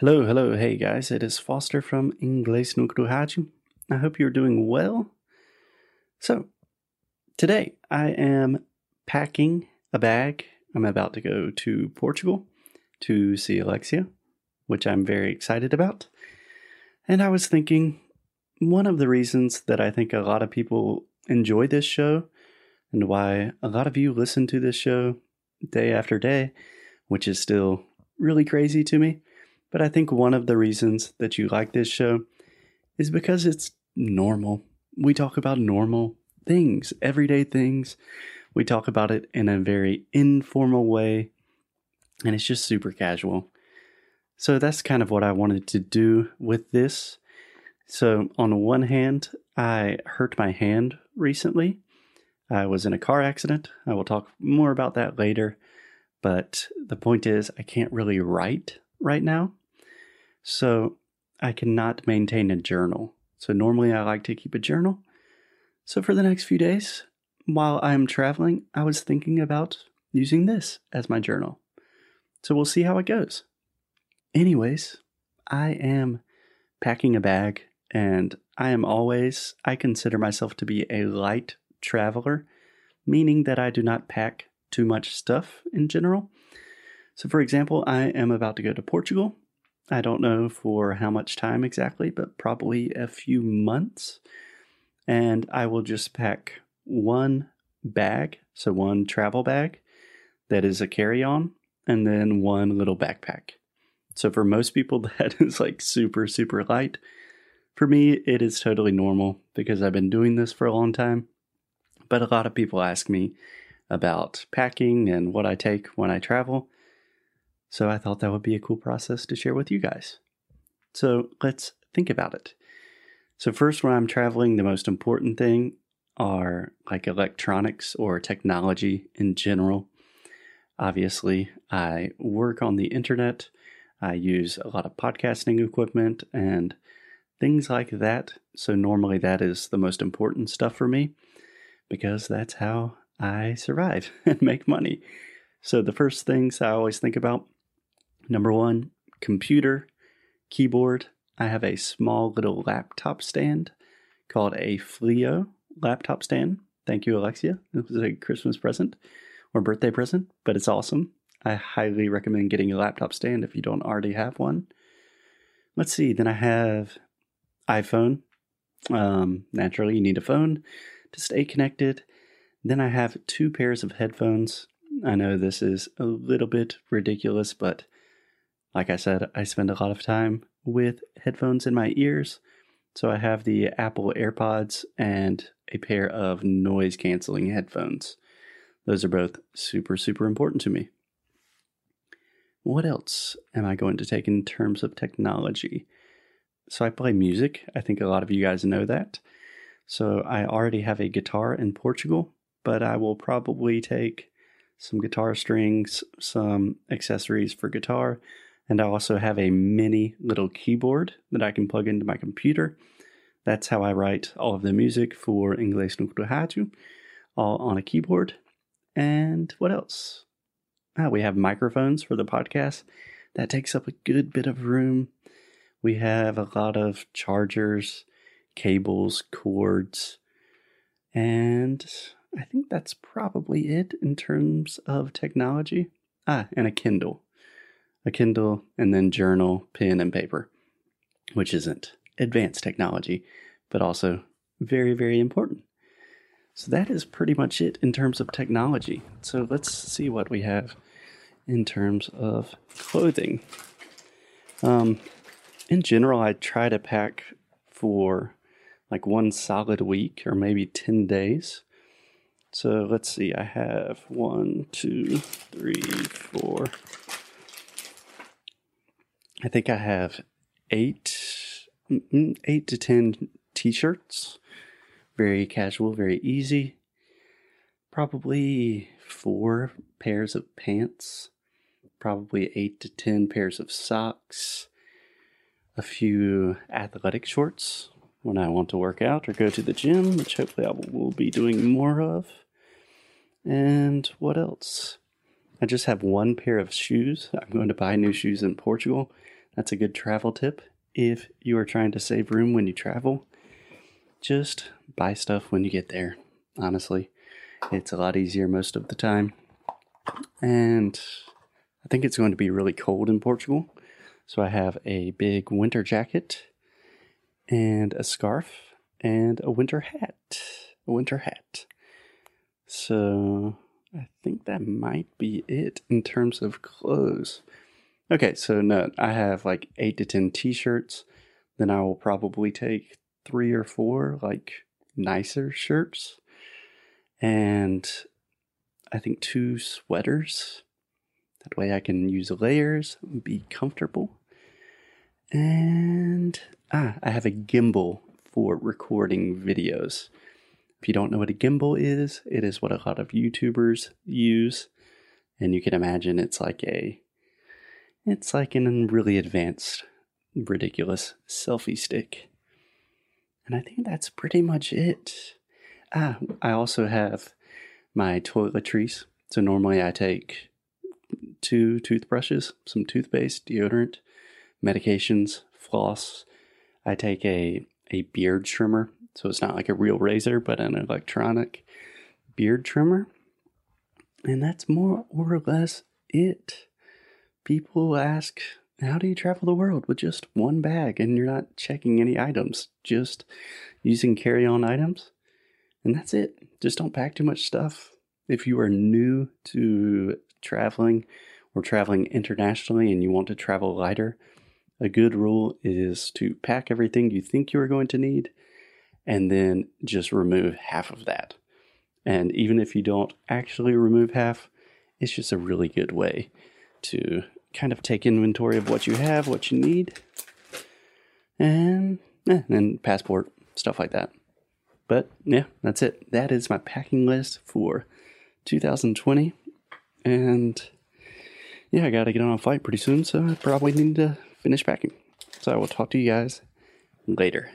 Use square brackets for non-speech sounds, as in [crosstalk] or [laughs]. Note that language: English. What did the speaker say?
Hello, hello, hey guys, it is Foster from Inglês no Rádio. I hope you're doing well. So, today I am packing a bag. I'm about to go to Portugal to see Alexia, which I'm very excited about. And I was thinking, one of the reasons that I think a lot of people enjoy this show and why a lot of you listen to this show day after day, which is still really crazy to me. But I think one of the reasons that you like this show is because it's normal. We talk about normal things, everyday things. We talk about it in a very informal way, and it's just super casual. So that's kind of what I wanted to do with this. So, on one hand, I hurt my hand recently. I was in a car accident. I will talk more about that later. But the point is, I can't really write right now. So, I cannot maintain a journal. So, normally I like to keep a journal. So, for the next few days, while I'm traveling, I was thinking about using this as my journal. So, we'll see how it goes. Anyways, I am packing a bag and I am always, I consider myself to be a light traveler, meaning that I do not pack too much stuff in general. So, for example, I am about to go to Portugal. I don't know for how much time exactly, but probably a few months. And I will just pack one bag, so one travel bag that is a carry on, and then one little backpack. So, for most people, [laughs] that is like super, super light. For me, it is totally normal because I've been doing this for a long time. But a lot of people ask me about packing and what I take when I travel. So I thought that would be a cool process to share with you guys. So let's think about it. So, first, when I'm traveling, the most important thing are like electronics or technology in general. Obviously, I work on the internet, I use a lot of podcasting equipment and things like that. So, normally, that is the most important stuff for me because that's how I survive [laughs] and make money. So, the first things I always think about number one, computer, keyboard. I have a small little laptop stand called a Flio laptop stand. Thank you, Alexia. It was a Christmas present or birthday present, but it's awesome. I highly recommend getting a laptop stand if you don't already have one. Let's see, then I have iPhone. Um, naturally, you need a phone to stay connected. Then I have two pairs of headphones. I know this is a little bit ridiculous, but like I said, I spend a lot of time with headphones in my ears. So I have the Apple AirPods and a pair of noise canceling headphones. Those are both super, super important to me. What else am I going to take in terms of technology? So I play music. I think a lot of you guys know that. So I already have a guitar in Portugal, but I will probably take some guitar strings, some accessories for guitar, and I also have a mini little keyboard that I can plug into my computer. That's how I write all of the music for Inglês no all on a keyboard. And what else? Ah, we have microphones for the podcast. That takes up a good bit of room. We have a lot of chargers, cables, cords, and I think that's probably it in terms of technology. Ah, and a Kindle. A Kindle, and then journal, pen, and paper, which isn't advanced technology, but also very, very important. So that is pretty much it in terms of technology. So let's see what we have in terms of clothing. Um, in general, I try to pack for like one solid week or maybe 10 days. So let's see, I have one, two, three, four. I think I have eight, mm-hmm, eight to 10 t shirts. Very casual, very easy. Probably four pairs of pants. Probably eight to 10 pairs of socks a few athletic shorts when I want to work out or go to the gym, which hopefully I will be doing more of. And what else? I just have one pair of shoes. I'm going to buy new shoes in Portugal. that's a good travel tip. If you are trying to save room when you travel, just buy stuff when you get there. Honestly, it's a lot easier most of the time. And I think it's going to be really cold in Portugal. So I have a big winter jacket and a scarf and a winter hat. A winter hat. So I think that might be it in terms of clothes. Okay, so no, I have like eight to ten t shirts. Then I will probably take three or four like nicer shirts. And I think two sweaters. That way I can use layers, be comfortable. And ah, I have a gimbal for recording videos. If you don't know what a gimbal is, it is what a lot of YouTubers use. And you can imagine it's like a it's like an really advanced, ridiculous selfie stick. And I think that's pretty much it. Ah, I also have my toiletries. So normally I take two toothbrushes, some toothpaste, deodorant, medications, floss. I take a, a beard trimmer. So it's not like a real razor, but an electronic beard trimmer. And that's more or less it. People ask, how do you travel the world with just one bag and you're not checking any items, just using carry on items? And that's it. Just don't pack too much stuff. If you are new to traveling or traveling internationally and you want to travel lighter, a good rule is to pack everything you think you are going to need and then just remove half of that. And even if you don't actually remove half, it's just a really good way to kind of take inventory of what you have, what you need, and, eh, and passport, stuff like that. But yeah, that's it. That is my packing list for 2020. And yeah, I got to get on a flight pretty soon, so I probably need to finish packing. So I will talk to you guys later.